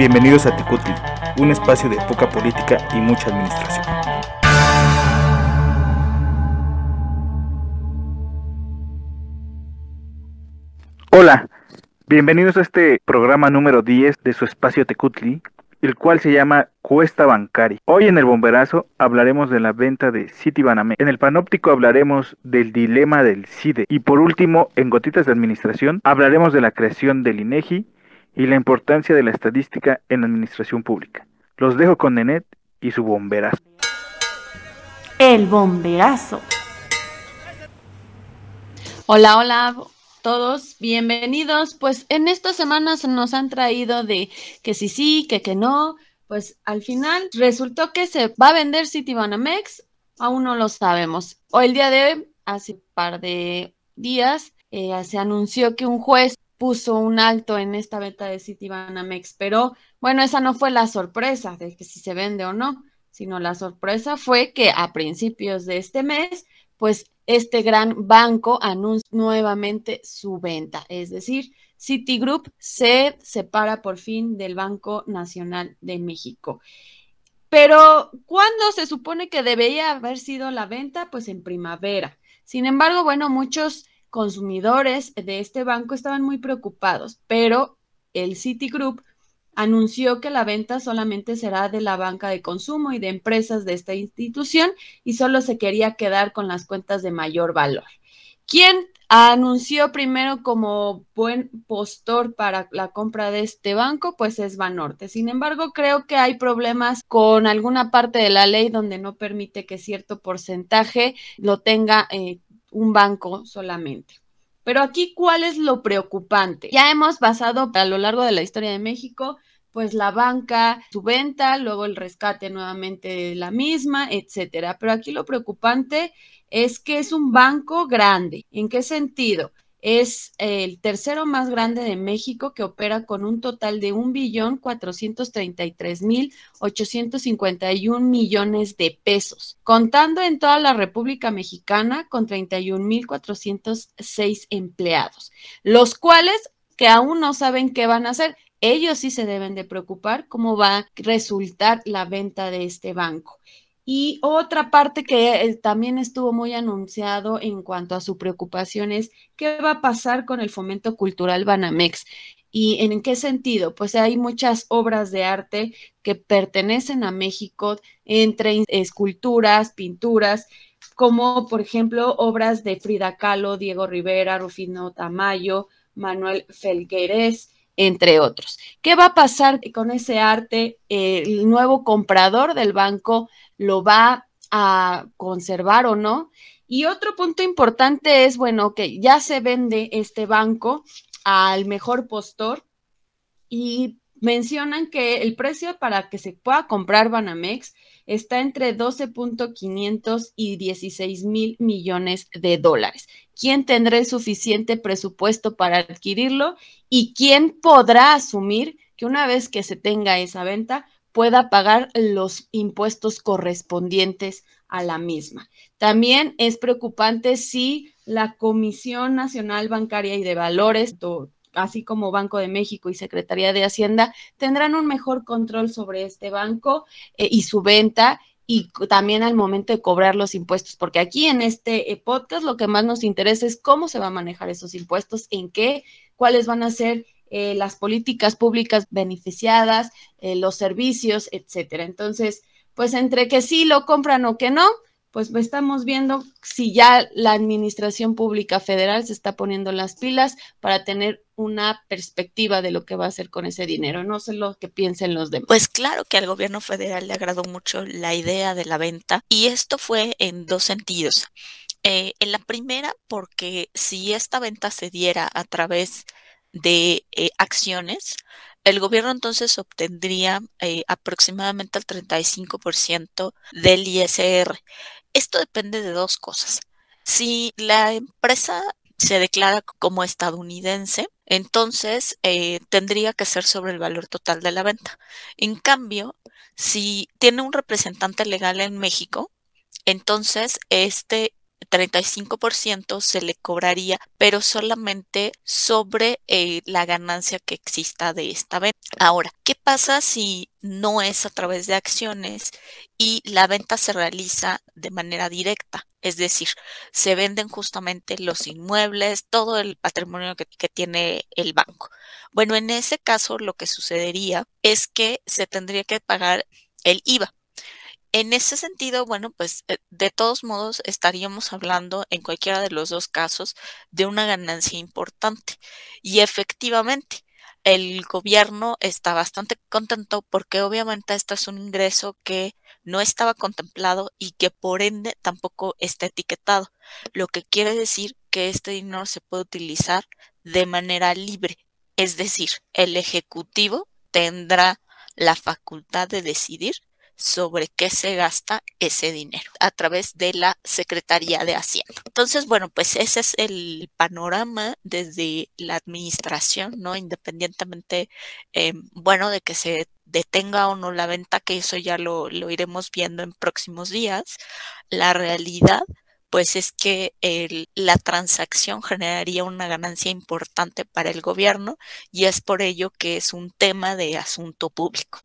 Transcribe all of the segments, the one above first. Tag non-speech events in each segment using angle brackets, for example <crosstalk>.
Bienvenidos a Tecutli, un espacio de poca política y mucha administración. Hola, bienvenidos a este programa número 10 de su espacio Tecutli, el cual se llama Cuesta Bancari. Hoy en el bomberazo hablaremos de la venta de Citibanamex. En el panóptico hablaremos del dilema del CIDE. Y por último, en Gotitas de Administración, hablaremos de la creación del INEGI y la importancia de la estadística en la administración pública. Los dejo con Nenet y su bomberazo. El bomberazo. Hola, hola todos, bienvenidos. Pues en estas semanas nos han traído de que sí, sí, que que no. Pues al final resultó que se va a vender Citibanamex, aún no lo sabemos. Hoy el día de hoy, hace un par de días, se anunció que un juez puso un alto en esta venta de Citibanamex, pero bueno, esa no fue la sorpresa de que si se vende o no, sino la sorpresa fue que a principios de este mes, pues este gran banco anuncia nuevamente su venta, es decir, Citigroup se separa por fin del Banco Nacional de México. Pero, ¿cuándo se supone que debería haber sido la venta? Pues en primavera. Sin embargo, bueno, muchos consumidores de este banco estaban muy preocupados, pero el Citigroup anunció que la venta solamente será de la banca de consumo y de empresas de esta institución y solo se quería quedar con las cuentas de mayor valor. ¿Quién anunció primero como buen postor para la compra de este banco? Pues es Banorte. Sin embargo, creo que hay problemas con alguna parte de la ley donde no permite que cierto porcentaje lo tenga eh, un banco solamente. Pero aquí, ¿cuál es lo preocupante? Ya hemos basado a lo largo de la historia de México, pues la banca, su venta, luego el rescate nuevamente de la misma, etcétera. Pero aquí lo preocupante es que es un banco grande. ¿En qué sentido? Es el tercero más grande de México que opera con un total de un billón cuatrocientos treinta y tres mil ochocientos cincuenta y un millones de pesos, contando en toda la República Mexicana con treinta y un mil cuatrocientos seis empleados, los cuales que aún no saben qué van a hacer. Ellos sí se deben de preocupar cómo va a resultar la venta de este banco. Y otra parte que eh, también estuvo muy anunciado en cuanto a su preocupación es qué va a pasar con el fomento cultural Banamex. ¿Y en qué sentido? Pues hay muchas obras de arte que pertenecen a México, entre esculturas, pinturas, como por ejemplo obras de Frida Kahlo, Diego Rivera, Rufino Tamayo, Manuel Felgueres, entre otros. ¿Qué va a pasar con ese arte? el nuevo comprador del banco lo va a conservar o no. Y otro punto importante es, bueno, que ya se vende este banco al mejor postor y mencionan que el precio para que se pueda comprar Banamex está entre 12.500 y 16 mil millones de dólares. ¿Quién tendrá el suficiente presupuesto para adquirirlo y quién podrá asumir que una vez que se tenga esa venta pueda pagar los impuestos correspondientes a la misma? También es preocupante si la Comisión Nacional Bancaria y de Valores, así como Banco de México y Secretaría de Hacienda, tendrán un mejor control sobre este banco eh, y su venta y también al momento de cobrar los impuestos, porque aquí en este eh, podcast lo que más nos interesa es cómo se va a manejar esos impuestos, en qué, cuáles van a ser eh, las políticas públicas beneficiadas, los servicios, etcétera. Entonces, pues entre que sí lo compran o que no, pues estamos viendo si ya la administración pública federal se está poniendo las pilas para tener una perspectiva de lo que va a hacer con ese dinero. No sé lo que piensen los demás. Pues claro que al gobierno federal le agradó mucho la idea de la venta y esto fue en dos sentidos. Eh, en la primera, porque si esta venta se diera a través de eh, acciones, el gobierno entonces obtendría eh, aproximadamente el 35% del ISR. Esto depende de dos cosas. Si la empresa se declara como estadounidense, entonces eh, tendría que ser sobre el valor total de la venta. En cambio, si tiene un representante legal en México, entonces este 35% se le cobraría, pero solamente sobre eh, la ganancia que exista de esta venta. Ahora, ¿qué pasa si no es a través de acciones y la venta se realiza de manera directa? Es decir, se venden justamente los inmuebles, todo el patrimonio que, que tiene el banco. Bueno, en ese caso lo que sucedería es que se tendría que pagar el IVA. En ese sentido, bueno, pues eh, de todos modos estaríamos hablando en cualquiera de los dos casos de una ganancia importante. Y efectivamente, el gobierno está bastante contento porque obviamente este es un ingreso que no estaba contemplado y que por ende tampoco está etiquetado, lo que quiere decir que este dinero se puede utilizar de manera libre, es decir, el Ejecutivo tendrá la facultad de decidir sobre qué se gasta ese dinero a través de la Secretaría de Hacienda. Entonces, bueno, pues ese es el panorama desde la administración, ¿no? Independientemente, eh, bueno, de que se detenga o no la venta, que eso ya lo, lo iremos viendo en próximos días, la realidad pues es que la transacción generaría una ganancia importante para el gobierno y es por ello que es un tema de asunto público.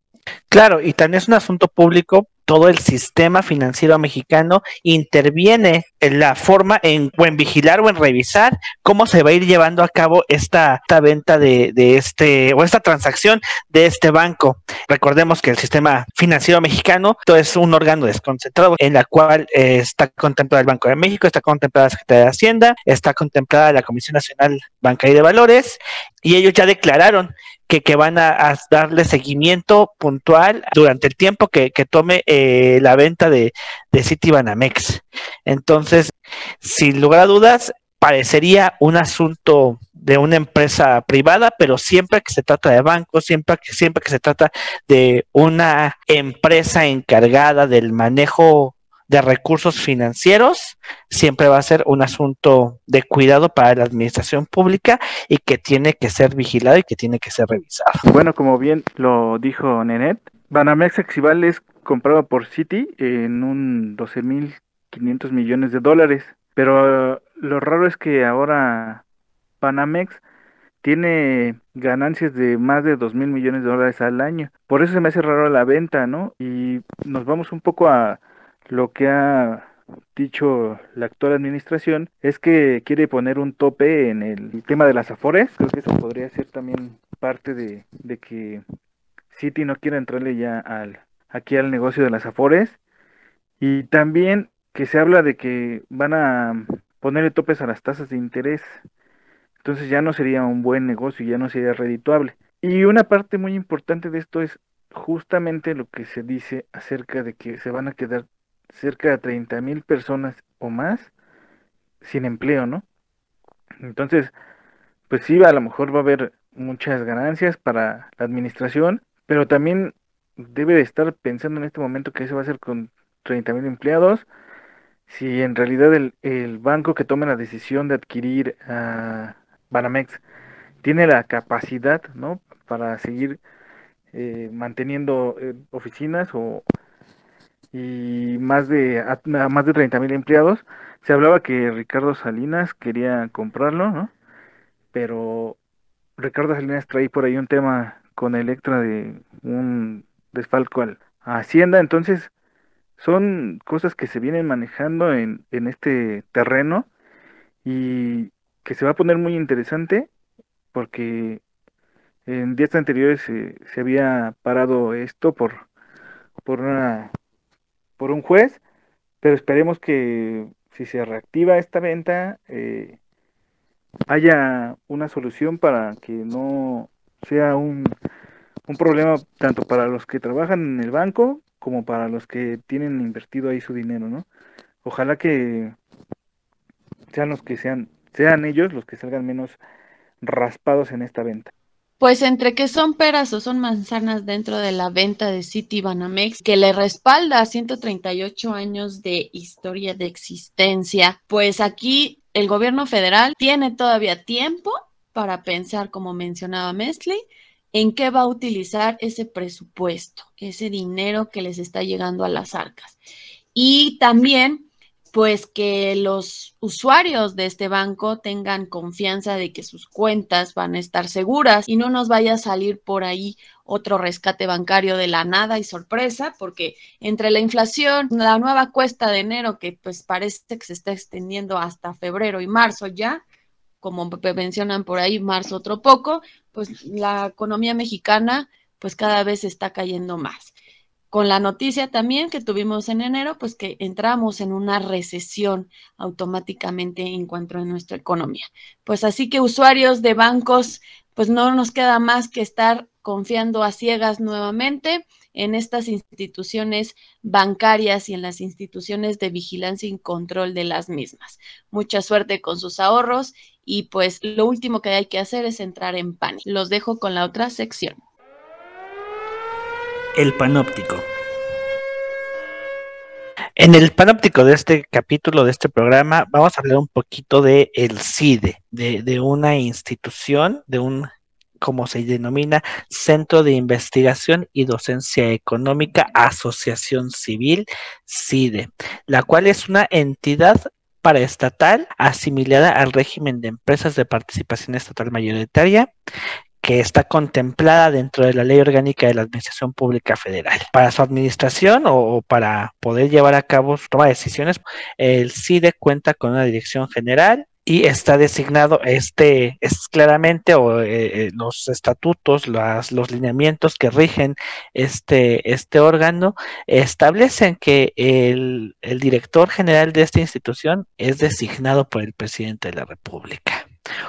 Claro, y también es un asunto público todo el sistema financiero mexicano interviene en la forma en, o en vigilar o en revisar cómo se va a ir llevando a cabo esta, venta de, de, este o esta transacción de este banco. Recordemos que el sistema financiero mexicano es un órgano desconcentrado en la cual eh, está contemplado el Banco de México, está contemplada la Secretaría de Hacienda, está contemplada la Comisión Nacional Bancaria de Valores y ellos ya declararon que, que van a, darle seguimiento puntual durante el tiempo que, que tome eh, la venta de, de Citibanamex. Entonces, sin lugar a dudas, parecería un asunto de una empresa privada, pero siempre que se trata de bancos, siempre que, siempre que se trata de una empresa encargada del manejo de recursos financieros siempre va a ser un asunto de cuidado para la administración pública y que tiene que ser vigilado y que tiene que ser revisado. Bueno, como bien lo dijo Nenet, Banamex Exival es comprado por Citi en un 12.500 millones de dólares, pero lo raro es que ahora Banamex tiene ganancias de más de 2 mil millones de dólares al año. Por eso se me hace raro la venta, ¿no? Y nos vamos un poco a lo que ha dicho la actual administración es que quiere poner un tope en el tema de las afores. Creo que eso podría ser también parte de, de que City no quiera entrarle ya al, aquí al negocio de las afores. Y también que se habla de que van a ponerle topes a las tasas de interés. Entonces ya no sería un buen negocio, ya no sería redituable. Y una parte muy importante de esto es justamente lo que se dice acerca de que se van a quedar cerca de 30 mil personas o más sin empleo, ¿no? Entonces, pues sí, a lo mejor va a haber muchas ganancias para la administración, pero también debe de estar pensando en este momento que eso va a ser con 30 mil empleados, si en realidad el, el, banco que tome la decisión de adquirir a Banamex tiene la capacidad, ¿no? Para seguir eh, manteniendo eh, oficinas o y más de a, más de 30 mil empleados. Se hablaba que Ricardo Salinas quería comprarlo, ¿no? Pero Ricardo Salinas trae por ahí un tema con Electra de un desfalco al, Hacienda, entonces son cosas que se vienen manejando en, en este terreno y que se va a poner muy interesante porque en días anteriores se, se había parado esto por, por una por un juez, pero esperemos que si se reactiva esta venta eh, haya una solución para que no sea un, un problema tanto para los que trabajan en el banco como para los que tienen invertido ahí su dinero, ¿no? Ojalá que sean los que sean, sean ellos los que salgan menos raspados en esta venta. Pues entre que son peras o son manzanas dentro de la venta de City Banamex, que le respalda a 138 años de historia de existencia, pues aquí el gobierno federal tiene todavía tiempo para pensar, como mencionaba Mesley, en qué va a utilizar ese presupuesto, ese dinero que les está llegando a las arcas. Y también pues que los usuarios de este banco tengan confianza de que sus cuentas van a estar seguras y no nos vaya a salir por ahí otro rescate bancario de la nada y sorpresa, porque entre la inflación, la nueva cuesta de enero que pues parece que se está extendiendo hasta febrero y marzo ya, como mencionan por ahí, marzo otro poco, pues la economía mexicana pues cada vez está cayendo más con la noticia también que tuvimos en enero, pues que entramos en una recesión automáticamente en cuanto a nuestra economía. Pues así que usuarios de bancos, pues no nos queda más que estar confiando a ciegas nuevamente en estas instituciones bancarias y en las instituciones de vigilancia y control de las mismas. Mucha suerte con sus ahorros y pues lo último que hay que hacer es entrar en pánico. Los dejo con la otra sección. El panóptico. En el panóptico de este capítulo, de este programa, vamos a hablar un poquito de el CIDE, de, de una institución, de un, como se denomina, Centro de Investigación y Docencia Económica, Asociación Civil, CIDE, la cual es una entidad paraestatal asimilada al régimen de empresas de participación estatal mayoritaria que está contemplada dentro de la Ley Orgánica de la Administración Pública Federal. Para su administración o, para poder llevar a cabo su toma de decisiones, el CIDE cuenta con una dirección general y está designado este es claramente o eh, eh, los estatutos las, los lineamientos que rigen este este órgano establecen que el director general de esta institución es designado por el presidente de la república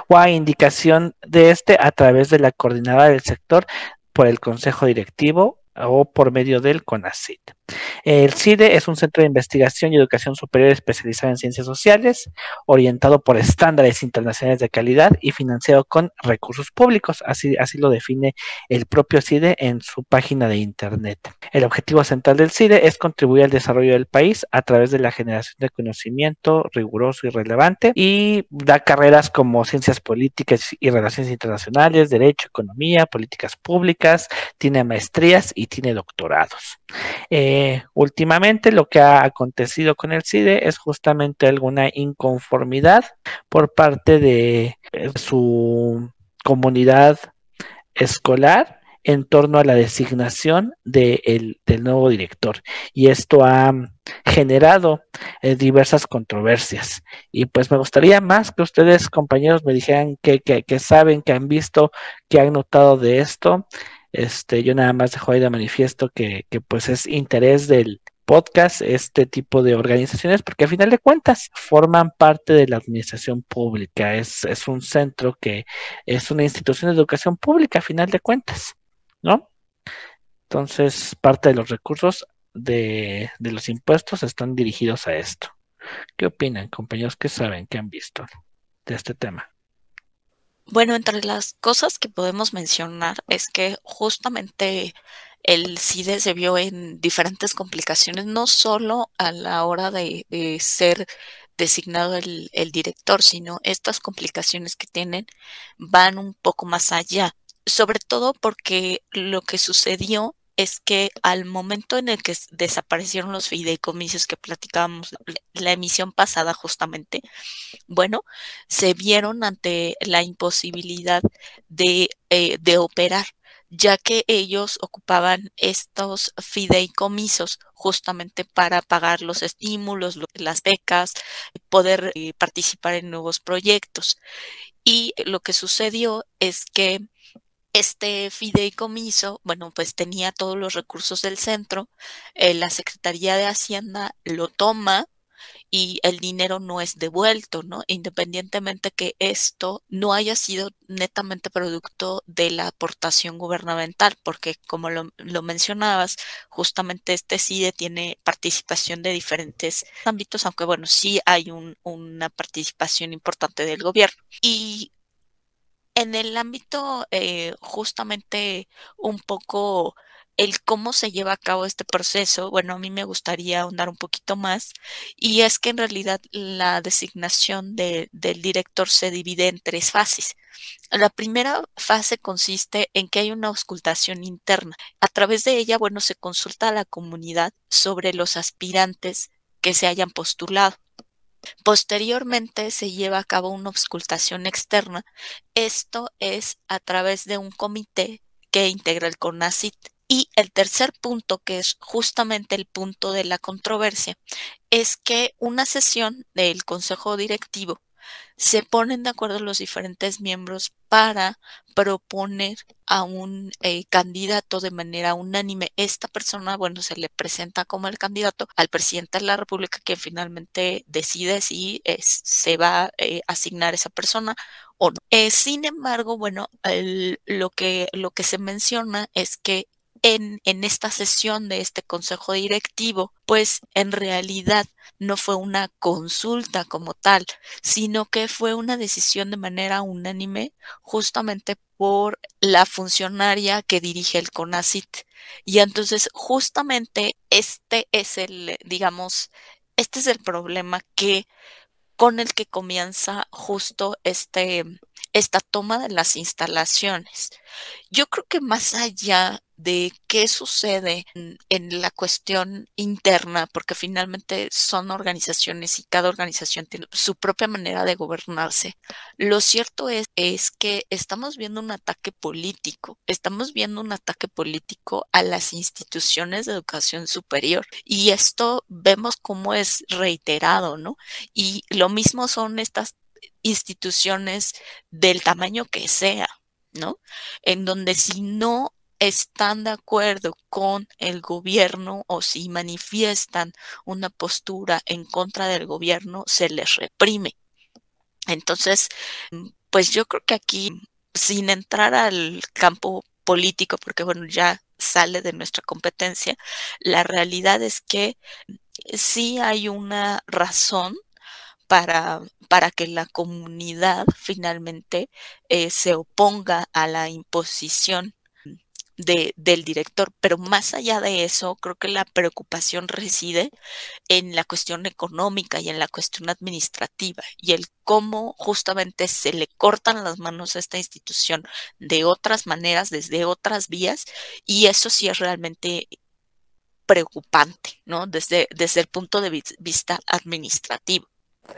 o a indicación de este a través de la coordinadora del sector por el consejo directivo o por medio del CONACIT. El CIDE es un centro de investigación y educación superior especializado en ciencias sociales, orientado por estándares internacionales de calidad y financiado con recursos públicos. Así, lo define el propio CIDE en su página de Internet. El objetivo central del CIDE es contribuir al desarrollo del país a través de la generación de conocimiento riguroso y relevante y da carreras como ciencias políticas y relaciones internacionales, derecho, economía, políticas públicas, tiene maestrías y tiene doctorados. Eh, últimamente lo que ha acontecido con el CIDE es justamente alguna inconformidad por parte de eh, su comunidad escolar en torno a la designación del nuevo director. Y esto ha generado eh, diversas controversias. Y pues me gustaría más que ustedes, compañeros, me dijeran que, que saben, que han visto, que han notado de esto. Este, yo nada más dejo ahí de manifiesto que, que pues es interés del podcast este tipo de organizaciones porque a final de cuentas forman parte de la administración pública, es, un centro que es una institución de educación pública a final de cuentas, ¿no? Entonces, parte de los recursos de, de los impuestos están dirigidos a esto. ¿Qué opinan, compañeros? ¿Qué saben? ¿Qué han visto de este tema? Bueno, entre las cosas que podemos mencionar es que justamente el CIDE se vio en diferentes complicaciones, no solo a la hora de, ser designado el, director, sino estas complicaciones que tienen van un poco más allá, sobre todo porque lo que sucedió es que al momento en el que desaparecieron los fideicomisos que platicábamos la emisión pasada justamente, bueno, se vieron ante la imposibilidad de, eh, de operar ya que ellos ocupaban estos fideicomisos justamente para pagar los estímulos, las becas, poder eh, participar en nuevos proyectos. Y lo que sucedió es que este fideicomiso, bueno, pues tenía todos los recursos del centro, eh, la Secretaría de Hacienda lo toma y el dinero no es devuelto, ¿no? Independientemente que esto no haya sido netamente producto de la aportación gubernamental, porque como lo, mencionabas, justamente este CIDE tiene participación de diferentes ámbitos, aunque bueno, sí hay una participación importante del gobierno. Y en el ámbito eh, justamente un poco el cómo se lleva a cabo este proceso, bueno, a mí me gustaría ahondar un poquito más, y es que en realidad la designación del director se divide en tres fases. La primera fase consiste en que hay una auscultación interna. A través de ella, bueno, se consulta a la comunidad sobre los aspirantes que se hayan postulado. Posteriormente se lleva a cabo una auscultación externa. Esto es a través de un comité que integra el CONACIT. Y el tercer punto, que es justamente el punto de la controversia, es que una sesión del Consejo Directivo se ponen de acuerdo los diferentes miembros para proponer a un eh, candidato de manera unánime. Esta persona, bueno, se le presenta como el candidato al presidente de la República que finalmente decide si se va a eh, asignar esa persona o no. Eh, sin embargo, bueno, lo, que, lo que se menciona es que en, esta sesión de este consejo directivo, pues en realidad no fue una consulta como tal, sino que fue una decisión de manera unánime justamente por la funcionaria que dirige el CONACIT. Y entonces justamente este es el, digamos, este es el problema que con el que comienza justo este, esta toma de las instalaciones. Yo creo que más allá de qué sucede en, la cuestión interna, porque finalmente son organizaciones y cada organización tiene su propia manera de gobernarse. Lo cierto es, es que estamos viendo un ataque político, estamos viendo un ataque político a las instituciones de educación superior y esto vemos cómo es reiterado, ¿no? Y lo mismo son estas instituciones del tamaño que sea, ¿no? En donde si no están de acuerdo con el gobierno o si manifiestan una postura en contra del gobierno, se les reprime. Entonces, pues yo creo que aquí, sin entrar al campo político, porque bueno, ya sale de nuestra competencia, la realidad es que sí hay una razón para, para que la comunidad finalmente eh, se oponga a la imposición de, del director. Pero más allá de eso, creo que la preocupación reside en la cuestión económica y en la cuestión administrativa y el cómo justamente se le cortan las manos a esta institución de otras maneras, desde otras vías, y eso sí es realmente preocupante, ¿no? Desde, desde el punto de vista administrativo.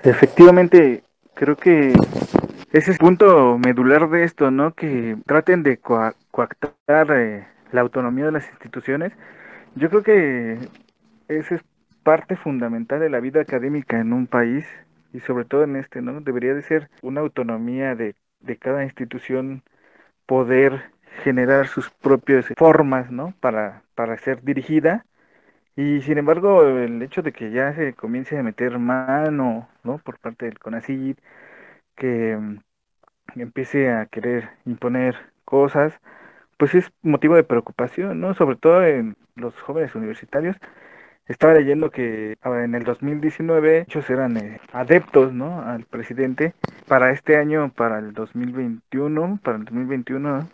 Efectivamente, creo que ese es el punto medular de esto, ¿no? Que traten de coactar eh, la autonomía de las instituciones. Yo creo que esa es parte fundamental de la vida académica en un país y sobre todo en este, ¿no? Debería de ser una autonomía de, de cada institución poder generar sus propias formas, ¿no? Para, para ser dirigida y sin embargo, el hecho de que ya se comience a meter mano, ¿no? Por parte del CONACYT, que mm, empiece a querer imponer cosas, pues es motivo de preocupación, ¿no? Sobre todo en los jóvenes universitarios. Estaba leyendo que ah, en el 2019 muchos eran eh, adeptos, ¿no? Al presidente. Para este año, para el 2021, para el 2021,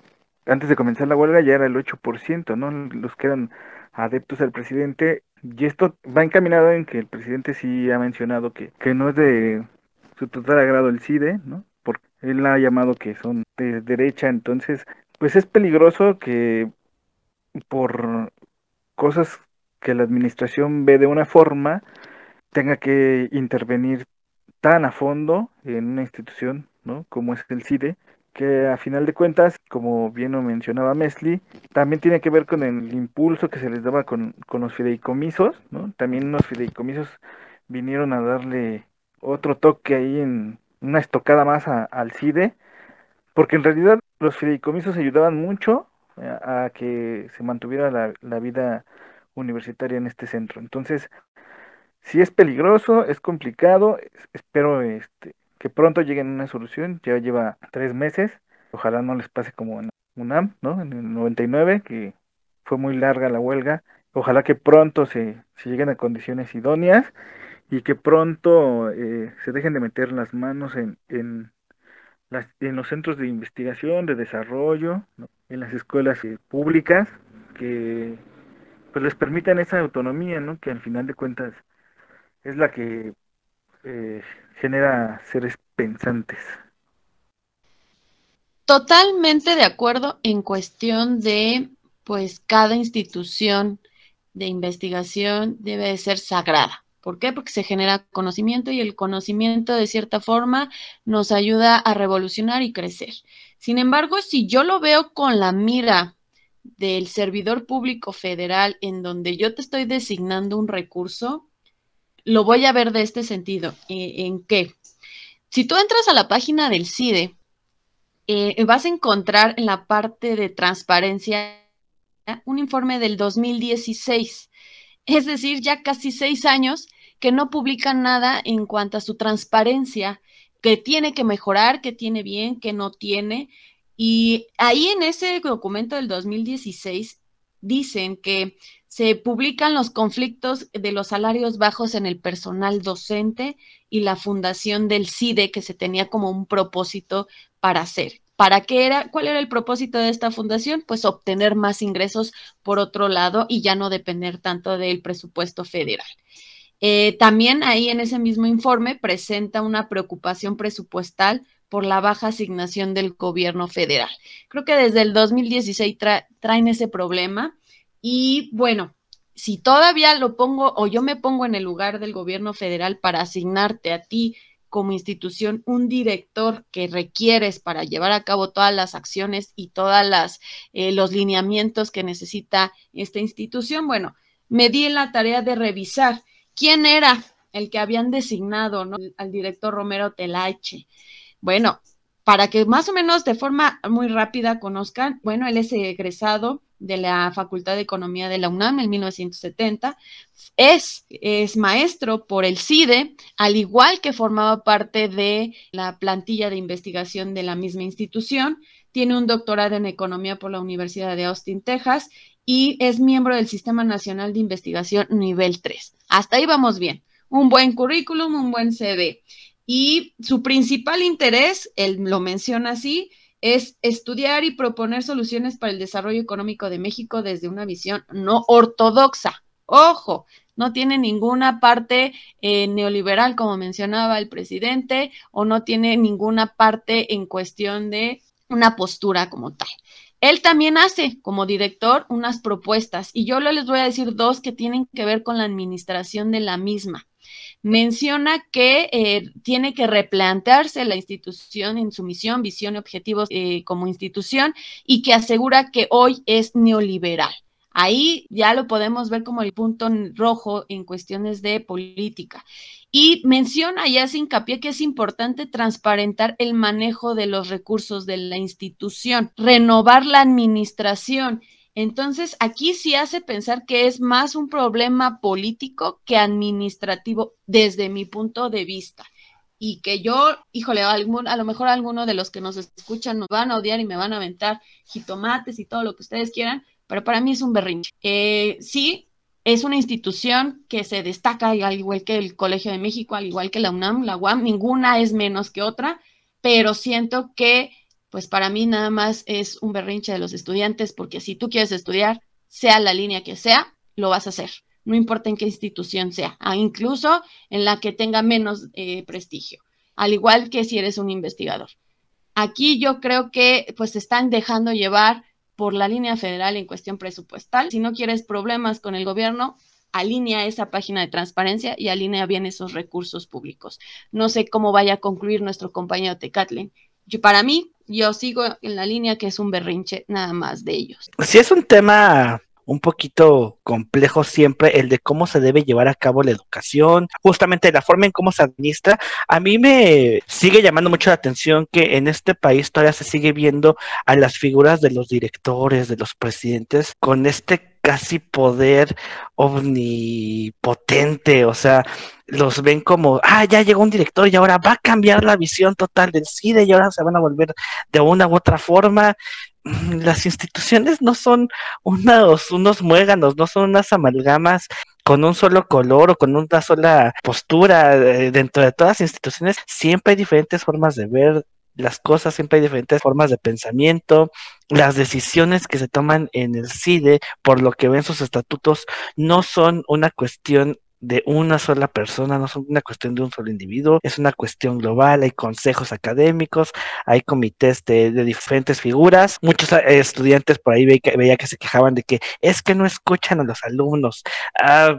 antes de comenzar la huelga ya era el 8%, ¿no? Los que eran adeptos al presidente. Y esto va encaminado en que el presidente sí ha mencionado que, que no es de su total agrado el CIDE, ¿no? Porque él ha llamado que son de derecha, entonces, pues es peligroso que por cosas que la administración ve de una forma, tenga que intervenir tan a fondo en una institución, ¿no? Como es el CIDE, que a final de cuentas, como bien lo mencionaba Mesli, también tiene que ver con el impulso que se les daba con, los fideicomisos, ¿no? También los fideicomisos vinieron a darle otro toque ahí en una estocada más al CIDE, porque en realidad los fideicomisos ayudaban mucho a, que se mantuviera la, la vida universitaria en este centro. Entonces, si es peligroso, es complicado, espero este que pronto lleguen a una solución, ya lleva tres meses, ojalá no les pase como en UNAM, ¿no? En el 99, que fue muy larga la huelga, ojalá que pronto se, se lleguen a condiciones idóneas y que pronto eh, se dejen de meter las manos en, en, las, en los centros de investigación, de desarrollo, en las escuelas eh, públicas, que pues les permitan esa autonomía, ¿no? Que al final de cuentas es la que eh, genera seres pensantes. Totalmente de acuerdo en cuestión de, pues, cada institución de investigación debe de ser sagrada. ¿Por qué? Porque se genera conocimiento y el conocimiento de cierta forma nos ayuda a revolucionar y crecer. Sin embargo, si yo lo veo con la mira del servidor público federal en donde yo te estoy designando un recurso, lo voy a ver de este sentido. Eh, ¿En qué? Si tú entras a la página del CIDE, eh, vas a encontrar en la parte de transparencia un informe del 2016, es decir, ya casi seis años que no publican nada en cuanto a su transparencia, que tiene que mejorar, que tiene bien, que no tiene. Y ahí en ese documento del 2016 dicen que se publican los conflictos de los salarios bajos en el personal docente y la fundación del CIDE que se tenía como un propósito para hacer. ¿Para qué era? ¿Cuál era el propósito de esta fundación? Pues obtener más ingresos por otro lado y ya no depender tanto del presupuesto federal. Eh, también ahí en ese mismo informe presenta una preocupación presupuestal por la baja asignación del gobierno federal. Creo que desde el 2016 traen ese problema y bueno, si todavía lo pongo o yo me pongo en el lugar del gobierno federal para asignarte a ti como institución un director que requieres para llevar a cabo todas las acciones y todas las eh, los lineamientos que necesita esta institución, bueno, me di en la tarea de revisar quién era el que habían designado al director Romero Telache. Bueno, para que más o menos de forma muy rápida conozcan, bueno, él es egresado de la Facultad de Economía de la UNAM en 1970, es, es maestro por el CIDE, al igual que formaba parte de la plantilla de investigación de la misma institución, tiene un doctorado en Economía por la Universidad de Austin, Texas, y es miembro del Sistema Nacional de Investigación nivel 3. Hasta ahí vamos bien. Un buen currículum, un buen CV. Y su principal interés, él lo menciona así, es estudiar y proponer soluciones para el desarrollo económico de México desde una visión no ortodoxa. Ojo, no tiene ninguna parte eh, neoliberal, como mencionaba el presidente, o no tiene ninguna parte en cuestión de una postura como tal. Él también hace como director unas propuestas y yo les voy a decir dos que tienen que ver con la administración de la misma menciona que eh, tiene que replantearse la institución en su misión, visión y objetivos eh, como institución y que asegura que hoy es neoliberal. Ahí ya lo podemos ver como el punto rojo en cuestiones de política. Y menciona y hace hincapié que es importante transparentar el manejo de los recursos de la institución, renovar la administración entonces, aquí sí hace pensar que es más un problema político que administrativo desde mi punto de vista. Y que yo, híjole, a, a lo mejor alguno de los que nos escuchan nos van a odiar y me van a aventar jitomates y todo lo que ustedes quieran, pero para mí es un berrinche. Eh, sí, es una institución que se destaca, al igual que el Colegio de México, al igual que la UNAM, la UAM, ninguna es menos que otra, pero siento que pues para mí nada más es un berrinche de los estudiantes, porque si tú quieres estudiar, sea la línea que sea, lo vas a hacer, no importa en qué institución sea, ah, incluso en la que tenga menos eh, prestigio, al igual que si eres un investigador. Aquí yo creo que pues se están dejando llevar por la línea federal en cuestión presupuestal. Si no quieres problemas con el gobierno, alinea esa página de transparencia y alinea bien esos recursos públicos. No sé cómo vaya a concluir nuestro compañero Tecatlin. Yo, para mí, yo sigo en la línea que es un berrinche nada más de ellos. Sí es un tema un poquito complejo siempre el de cómo se debe llevar a cabo la educación, justamente la forma en cómo se administra. A mí me sigue llamando mucho la atención que en este país todavía se sigue viendo a las figuras de los directores, de los presidentes, con este casi poder omnipotente, o sea, los ven como, ah, ya llegó un director y ahora va a cambiar la visión total del CIDE y ahora se van a volver de una u otra forma. Mm, las instituciones no son unos, unos muéganos, no son unas amalgamas con un solo color o con una sola postura. Eh, dentro de todas las instituciones siempre hay diferentes formas de ver las cosas, siempre hay diferentes formas de pensamiento, las decisiones que se toman en el CIDE, por lo que ven sus estatutos, no son una cuestión de una sola persona, no es una cuestión de un solo individuo, es una cuestión global, hay consejos académicos, hay comités de, diferentes figuras, muchos eh, estudiantes por ahí veía que, veía que se quejaban de que es que no escuchan a los alumnos. Ah,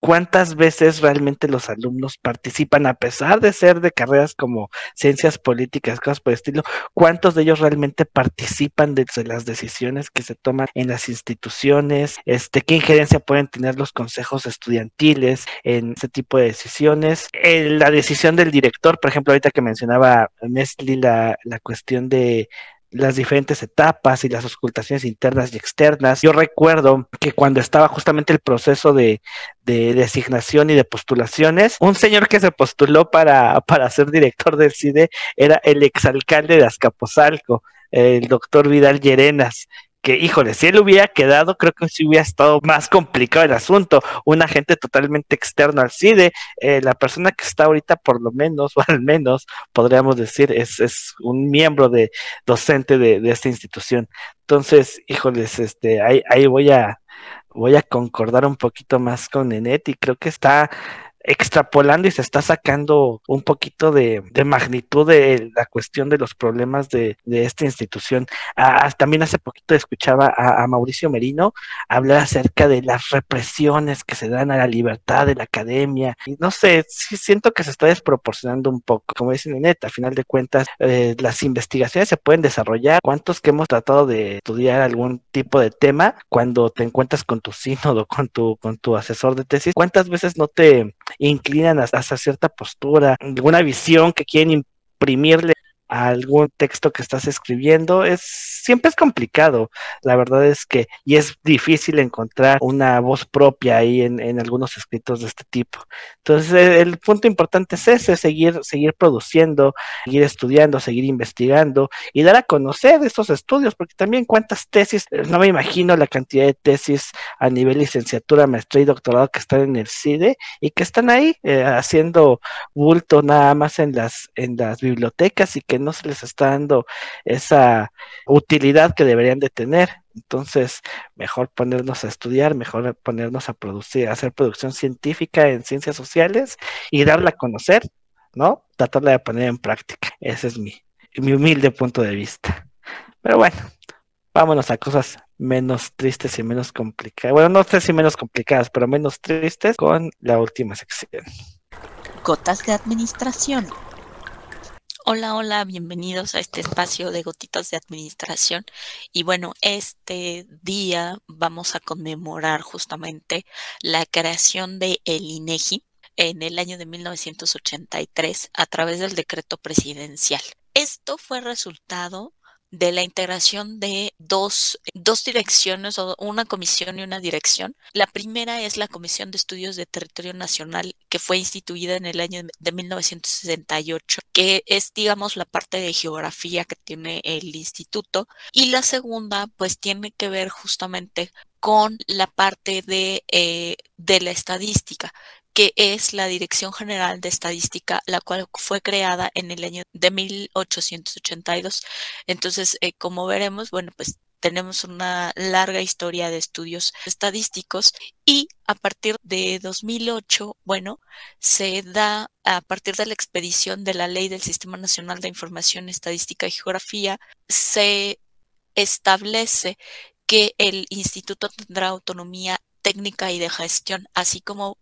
cuántas veces realmente los alumnos participan, a pesar de ser de carreras como ciencias políticas, cosas por el estilo, cuántos de ellos realmente participan de las decisiones que se toman en las instituciones, este, qué injerencia pueden tener los consejos estudiantiles en ese tipo de decisiones, la decisión del director, por ejemplo, ahorita que mencionaba Nestle la, la cuestión de las diferentes etapas y las ocultaciones internas y externas. Yo recuerdo que cuando estaba justamente el proceso de, designación y de postulaciones, un señor que se postuló para, para ser director del CIDE era el exalcalde de Azcapotzalco, el doctor Vidal Llerenas que, híjole, si él hubiera quedado, creo que sí hubiera estado más complicado el asunto. Un agente totalmente externo al CIDE, eh, la persona que está ahorita, por lo menos, <laughs> o al menos, podríamos decir, es, es un miembro de docente de, de esta institución. Entonces, híjoles, este, ahí, ahí voy a voy a concordar un poquito más con Nenet y creo que está extrapolando y se está sacando un poquito de, magnitud de la cuestión de los problemas de, esta institución. Ah, también hace poquito escuchaba a, Mauricio Merino hablar acerca de las represiones que se dan a la libertad de la academia. Y no sé, sí siento que se está desproporcionando un poco. Como dicen neta, a final de cuentas, eh, las investigaciones se pueden desarrollar. ¿Cuántos que hemos tratado de estudiar algún tipo de tema cuando te encuentras con tu <laughs> sínodo, con tu, con tu asesor de tesis? ¿Cuántas veces no te inclinan hacia cierta postura, alguna visión que quieren imprimirle a algún texto que estás escribiendo, es siempre es complicado. La verdad es que, y es difícil encontrar una voz propia ahí en, en algunos escritos de este tipo. Entonces, el, punto importante es ese, seguir, seguir produciendo, seguir estudiando, seguir investigando y dar a conocer estos estudios, porque también cuántas tesis, no me imagino la cantidad de tesis a nivel licenciatura, maestría y doctorado que están en el CIDE y que están ahí eh, haciendo bulto nada más en las, en las bibliotecas y que no se les está dando esa utilidad que deberían de tener. Entonces, mejor ponernos a estudiar, mejor ponernos a producir, a hacer producción científica en ciencias sociales y darla a conocer, ¿no? Tratarla de poner en práctica. Ese es mi, mi humilde punto de vista. Pero bueno, vámonos a cosas menos tristes y menos complicadas. Bueno, no sé si menos complicadas, pero menos tristes con la última sección. Gotas de administración. Hola, hola, bienvenidos a este espacio de gotitas de administración. Y bueno, este día vamos a conmemorar justamente la creación de el INEGI en el año de 1983 a través del decreto presidencial. Esto fue resultado de la integración de dos, dos direcciones o una comisión y una dirección. La primera es la Comisión de Estudios de Territorio Nacional que fue instituida en el año de 1968, que es, digamos, la parte de geografía que tiene el instituto. Y la segunda, pues, tiene que ver justamente con la parte de, eh, de la estadística que es la Dirección General de Estadística, la cual fue creada en el año de 1882. Entonces, eh, como veremos, bueno, pues tenemos una larga historia de estudios estadísticos y a partir de 2008, bueno, se da a partir de la expedición de la Ley del Sistema Nacional de Información Estadística y Geografía, se establece que el instituto tendrá autonomía técnica y de gestión, así como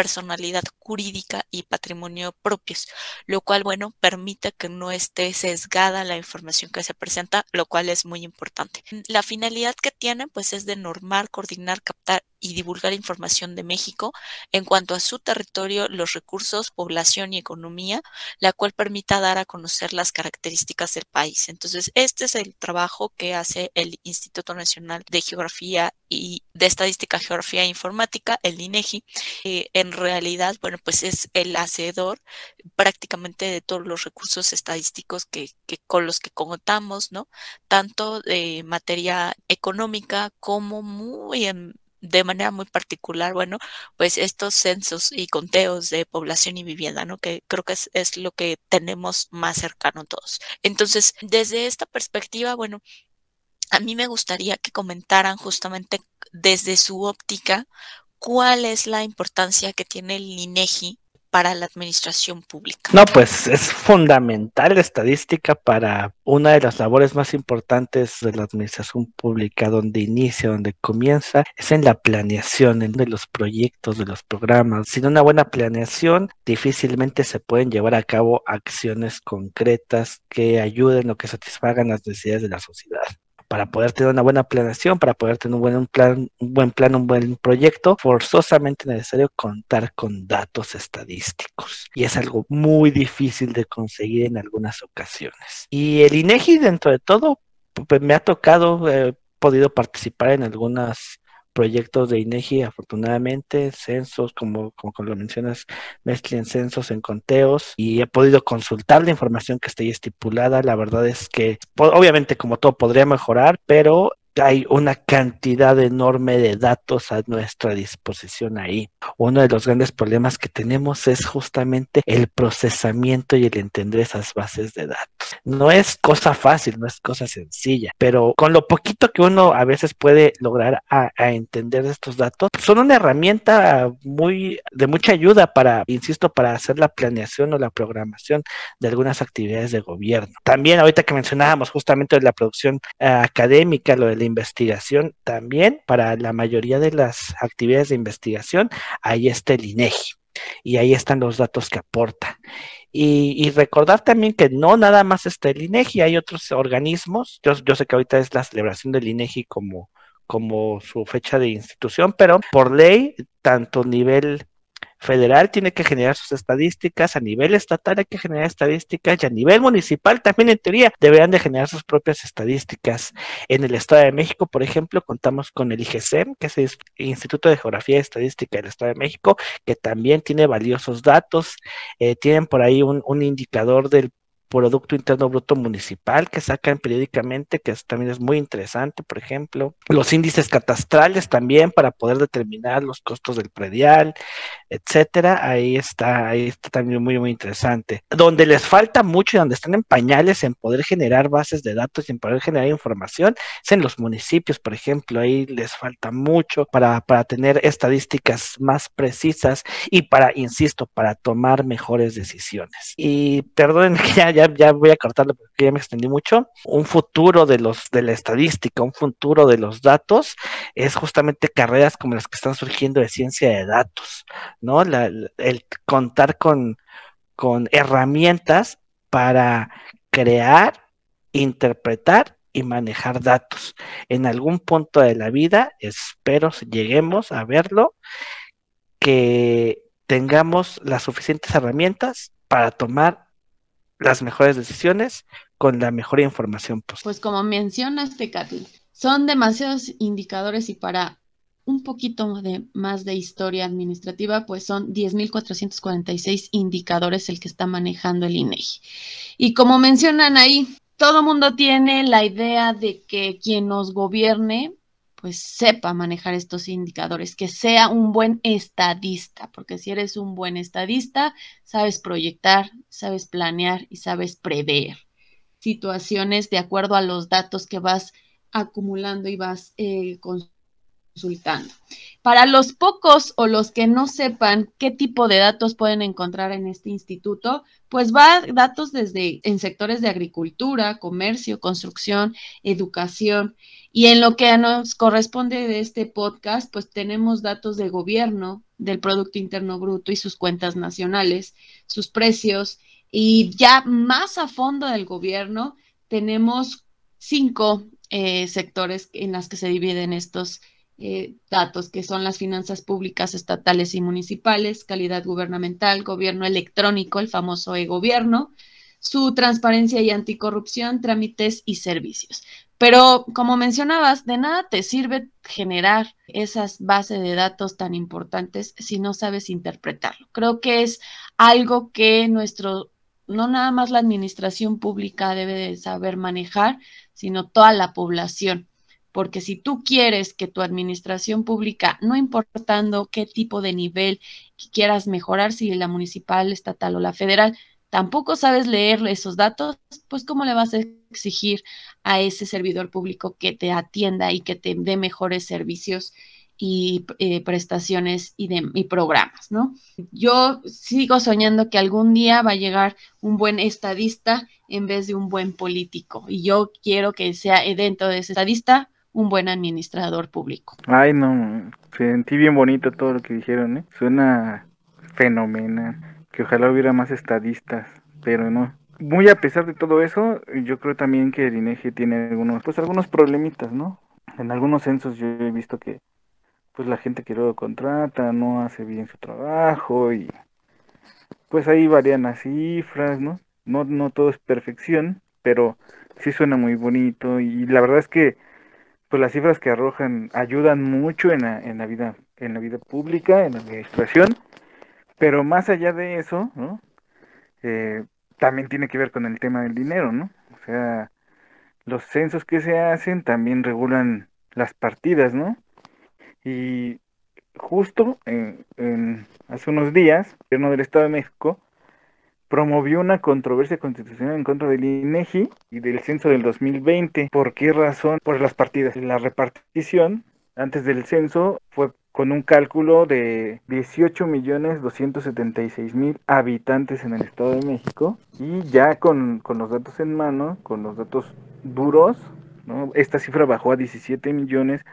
personalidad jurídica y patrimonio propios, lo cual, bueno, permite que no esté sesgada la información que se presenta, lo cual es muy importante. La finalidad que tiene, pues, es de normar, coordinar, captar y divulgar información de México en cuanto a su territorio, los recursos, población y economía, la cual permita dar a conocer las características del país. Entonces, este es el trabajo que hace el Instituto Nacional de Geografía y de Estadística, Geografía e Informática, el INEGI. Eh, en realidad, bueno, pues es el hacedor prácticamente de todos los recursos estadísticos que, que con los que contamos, ¿no? Tanto de materia económica como muy en de manera muy particular, bueno, pues estos censos y conteos de población y vivienda, ¿no? Que creo que es, es lo que tenemos más cercano todos. Entonces, desde esta perspectiva, bueno, a mí me gustaría que comentaran justamente desde su óptica cuál es la importancia que tiene el INEGI para la administración pública? No, pues es fundamental la estadística para una de las labores más importantes de la administración pública, donde inicia, donde comienza, es en la planeación de los proyectos, de los programas. Sin una buena planeación, difícilmente se pueden llevar a cabo acciones concretas que ayuden o que satisfagan las necesidades de la sociedad para poder tener una buena planeación, para poder tener un buen plan, un buen plan, un buen proyecto, forzosamente necesario contar con datos estadísticos. Y es algo muy difícil de conseguir en algunas ocasiones. Y el INEGI, dentro de todo, pues, me ha tocado, he podido participar en algunas proyectos de INEGI, afortunadamente, censos, como, como, lo mencionas, mezclen censos en conteos y he podido consultar la información que está ahí estipulada. La verdad es que, obviamente, como todo podría mejorar, pero hay una cantidad enorme de datos a nuestra disposición ahí. Uno de los grandes problemas que tenemos es justamente el procesamiento y el entender esas bases de datos. No es cosa fácil, no es cosa sencilla, pero con lo poquito que uno a veces puede lograr a, entender estos datos, son una herramienta muy de mucha ayuda para, insisto, para hacer la planeación o la programación de algunas actividades de gobierno. También ahorita que mencionábamos justamente de la producción eh, académica, lo de la investigación, también para la mayoría de las actividades de investigación, ahí está el INEGI y ahí están los datos que aporta. Y, recordar también que no nada más está el INEGI, hay otros organismos. Yo, yo sé que ahorita es la celebración del INEGI como, como su fecha de institución, pero por ley, tanto nivel federal tiene que generar sus estadísticas, a nivel estatal hay que generar estadísticas y a nivel municipal también en teoría deberían de generar sus propias estadísticas. En el Estado de México, por ejemplo, contamos con el IGCEM, que es el Instituto de Geografía y Estadística del Estado de México, que también tiene valiosos datos. Eh, tienen por ahí un, un indicador del Producto Interno Bruto Municipal que sacan periódicamente, que también es muy interesante, por ejemplo. Los índices catastrales también para poder determinar los costos del predial, etcétera. Ahí está, ahí está también muy, muy interesante. Donde les falta mucho y donde están en pañales en poder generar bases de datos y en poder generar información es en los municipios, por ejemplo. Ahí les falta mucho para, para tener estadísticas más precisas y para, insisto, para tomar mejores decisiones. Y perdonen <laughs> que ya voy a cortarlo porque ya me extendí mucho. Un futuro de los de la estadística, un futuro de los datos, es justamente carreras como las que están surgiendo de ciencia de datos, ¿no? el contar con, con herramientas para crear, interpretar y manejar datos. En algún punto de la vida, espero lleguemos a verlo, que tengamos las suficientes herramientas para tomar las mejores decisiones con la mejor información posible. Pues como mencionaste, Katy, son demasiados indicadores y para un poquito de más de historia administrativa, pues son 10.446 indicadores el que está manejando el INEGI. Y como mencionan ahí, todo mundo tiene la idea de que quien nos gobierne pues sepa manejar estos indicadores, que sea un buen estadista, porque si eres un buen estadista, sabes proyectar, sabes planear y sabes prever situaciones de acuerdo a los datos que vas acumulando y vas eh, consultando. Para los pocos o los que no sepan qué tipo de datos pueden encontrar en este instituto, pues va datos desde en sectores de agricultura, comercio, construcción, educación. Y en lo que nos corresponde de este podcast, pues tenemos datos de gobierno, del Producto Interno Bruto y sus cuentas nacionales, sus precios. Y ya más a fondo del gobierno, tenemos cinco eh, sectores en las que se dividen estos eh, datos, que son las finanzas públicas estatales y municipales, calidad gubernamental, gobierno electrónico, el famoso e-gobierno, su transparencia y anticorrupción, trámites y servicios. Pero como mencionabas, de nada te sirve generar esas bases de datos tan importantes si no sabes interpretarlo. Creo que es algo que nuestro, no nada más la administración pública debe de saber manejar, sino toda la población. Porque si tú quieres que tu administración pública, no importando qué tipo de nivel quieras mejorar, si la municipal, estatal o la federal, tampoco sabes leer esos datos, pues ¿cómo le vas a exigir a ese servidor público que te atienda y que te dé mejores servicios y eh, prestaciones y, de, y programas? ¿no? Yo sigo soñando que algún día va a llegar un buen estadista en vez de un buen político y yo quiero que sea dentro de ese estadista un buen administrador público. Ay, no, sentí bien bonito todo lo que dijeron, ¿eh? Suena fenomenal, que ojalá hubiera más estadistas, pero no. Muy a pesar de todo eso, yo creo también que el INEGI tiene algunos, pues algunos problemitas, ¿no? En algunos censos yo he visto que pues la gente que lo contrata no hace bien su trabajo y pues ahí varían las cifras, ¿no? No, no todo es perfección, pero sí suena muy bonito y la verdad es que pues las cifras que arrojan ayudan mucho en la, en la vida en la vida pública, en la administración, pero más allá de eso, ¿no? Eh, también tiene que ver con el tema del dinero, ¿no? O sea, los censos que se hacen también regulan las partidas, ¿no? Y justo en, hace unos días, el gobierno del Estado de México promovió una controversia constitucional en contra del INEGI y del censo del 2020. ¿Por qué razón? Por las partidas. La repartición antes del censo fue con un cálculo de 18 millones 276 mil habitantes en el Estado de México y ya con, con los datos en mano, con los datos duros, ¿no? esta cifra bajó a 17 millones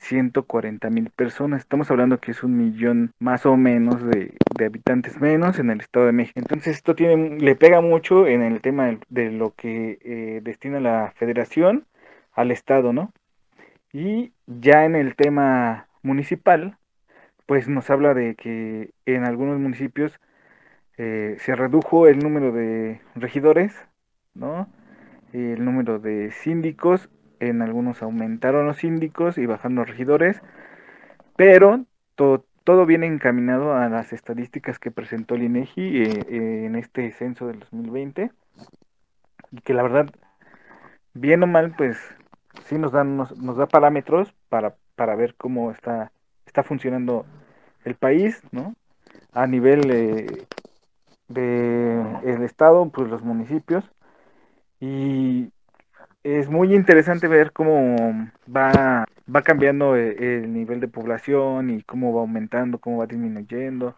140 mil personas. Estamos hablando que es un millón más o menos de, habitantes menos en el Estado de México. Entonces esto tiene, le pega mucho en el tema de, lo que eh, destina la federación al Estado, ¿no? Y ya en el tema municipal, pues nos habla de que en algunos municipios eh, se redujo el número de regidores, ¿no? El número de síndicos en algunos aumentaron los síndicos y bajaron los regidores, pero todo, todo viene encaminado a las estadísticas que presentó el INEGI eh, eh, en este censo del 2020 y que la verdad, bien o mal, pues sí nos dan nos, da parámetros para, para ver cómo está está funcionando el país, ¿no? A nivel eh, estado, pues los municipios y es muy interesante ver cómo va, va cambiando e, el, nivel de población y cómo va aumentando, cómo va disminuyendo,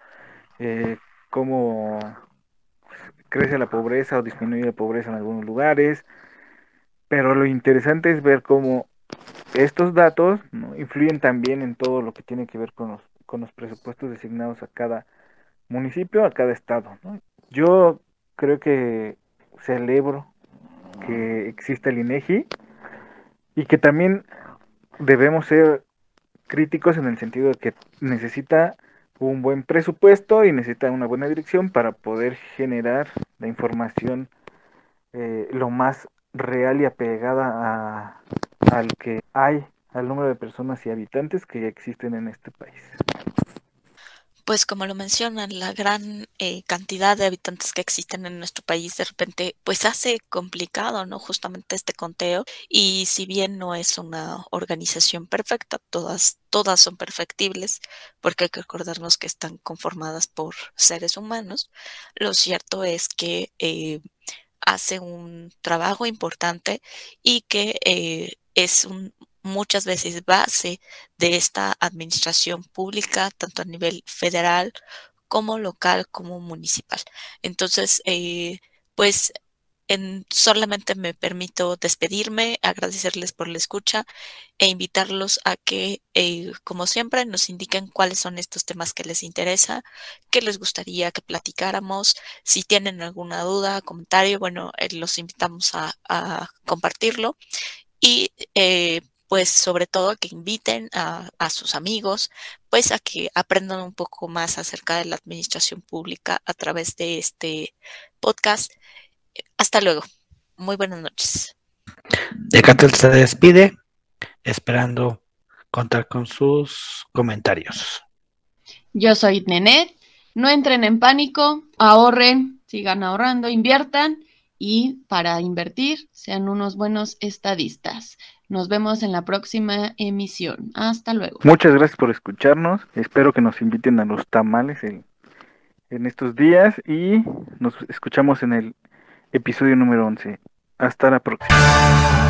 eh, cómo crece la pobreza o disminuye la pobreza en algunos lugares. Pero lo interesante es ver cómo estos datos influyen también en todo lo que tiene que ver con los, con los presupuestos designados a cada municipio, a cada estado. Yo creo que celebro que existe el INEGI y que también debemos ser críticos en el sentido de que necesita un buen presupuesto y necesita una buena dirección para poder generar la información eh, lo más real y apegada a, al que hay, al número de personas y habitantes que existen en este país pues como lo mencionan, la gran eh, cantidad de habitantes que existen en nuestro país de repente pues hace complicado, ¿no? Justamente este conteo y si bien no es una organización perfecta, todas, todas son perfectibles porque hay que recordarnos que están conformadas por seres humanos, lo cierto es que eh, hace un trabajo importante y que eh, es un, muchas veces base de esta administración pública, tanto a nivel federal como local como municipal. Entonces, eh, pues en, solamente me permito despedirme, agradecerles por la escucha e invitarlos a que, eh, como siempre, nos indiquen cuáles son estos temas que les interesa, que les gustaría que platicáramos. Si tienen alguna duda, comentario, bueno, eh, los invitamos a, a compartirlo. Y pues sobre todo que inviten a, sus amigos, pues a que aprendan un poco más acerca de la administración pública a través de este podcast. Hasta luego. Muy buenas noches. Decatel se despide, esperando contar con sus comentarios. Yo soy Nenet. No entren en pánico, ahorren, sigan ahorrando, inviertan y para invertir sean unos buenos estadistas. Nos vemos en la próxima emisión. Hasta luego. Muchas gracias por escucharnos. Espero que nos inviten a los tamales en, estos días y nos escuchamos en el episodio número 11. Hasta la próxima.